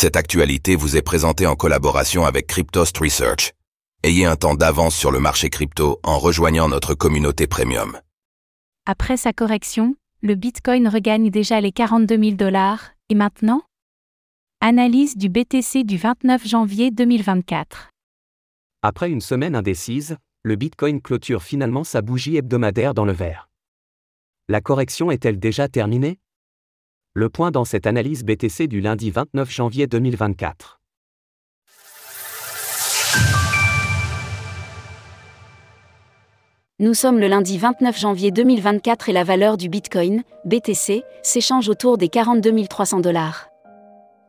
Cette actualité vous est présentée en collaboration avec Cryptost Research. Ayez un temps d'avance sur le marché crypto en rejoignant notre communauté premium. Après sa correction, le Bitcoin regagne déjà les 42 000 dollars, et maintenant? Analyse du BTC du 29 janvier 2024. Après une semaine indécise, le Bitcoin clôture finalement sa bougie hebdomadaire dans le vert. La correction est-elle déjà terminée? Le point dans cette analyse BTC du lundi 29 janvier 2024. Nous sommes le lundi 29 janvier 2024 et la valeur du Bitcoin, BTC, s'échange autour des 42 300 dollars.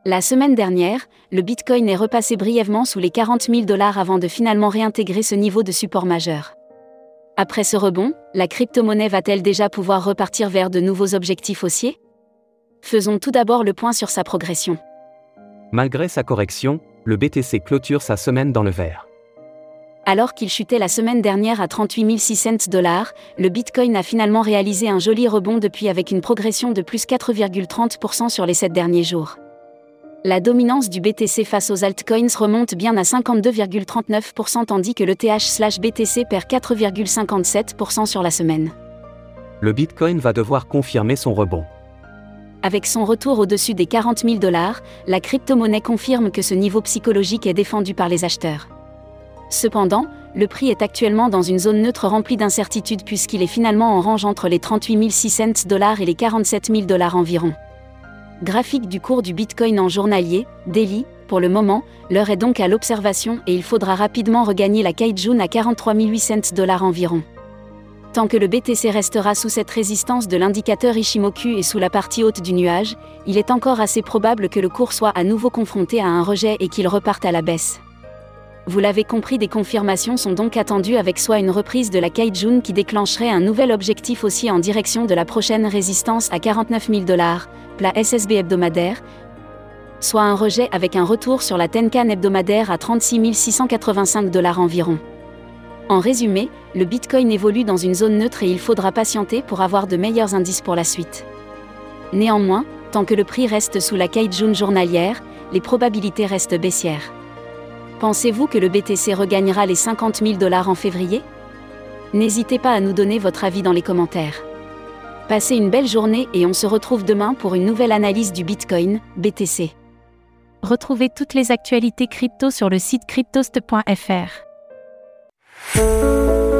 La semaine dernière, le Bitcoin est repassé brièvement sous les 40 000 dollars avant de finalement réintégrer ce niveau de support majeur. Après ce rebond, la crypto-monnaie va-t-elle déjà pouvoir repartir vers de nouveaux objectifs haussiers? Faisons tout d'abord le point sur sa progression. Malgré sa correction, le BTC clôture sa semaine dans le vert. Alors qu'il chutait la semaine dernière à 38 600 dollars, le Bitcoin a finalement réalisé un joli rebond depuis avec une progression de plus 4,30% sur les 7 derniers jours la dominance du BTC face aux altcoins remonte bien à 52,39% tandis que le TH/BTC perd 4,57% sur la semaine. Le Bitcoin va devoir confirmer son rebond. Avec son retour au-dessus des 40 000 dollars, la crypto-monnaie confirme que ce niveau psychologique est défendu par les acheteurs. Cependant, le prix est actuellement dans une zone neutre remplie d'incertitudes puisqu'il est finalement en range entre les 38 600 dollars et les 47 000 dollars environ. Graphique du cours du Bitcoin en journalier, daily, pour le moment, l'heure est donc à l'observation et il faudra rapidement regagner la Kaijun à 43 800 dollars environ. Tant que le BTC restera sous cette résistance de l'indicateur Ishimoku et sous la partie haute du nuage, il est encore assez probable que le cours soit à nouveau confronté à un rejet et qu'il reparte à la baisse. Vous l'avez compris, des confirmations sont donc attendues avec soit une reprise de la Kaijun qui déclencherait un nouvel objectif aussi en direction de la prochaine résistance à 49 000 dollars, plat SSB hebdomadaire, soit un rejet avec un retour sur la Tenkan hebdomadaire à 36 685 dollars environ. En résumé, le Bitcoin évolue dans une zone neutre et il faudra patienter pour avoir de meilleurs indices pour la suite. Néanmoins, tant que le prix reste sous la Kaijun journalière, les probabilités restent baissières. Pensez-vous que le BTC regagnera les 50 000 dollars en février? N'hésitez pas à nous donner votre avis dans les commentaires. Passez une belle journée et on se retrouve demain pour une nouvelle analyse du Bitcoin, BTC. Retrouvez toutes les actualités crypto sur le site cryptost.fr. Música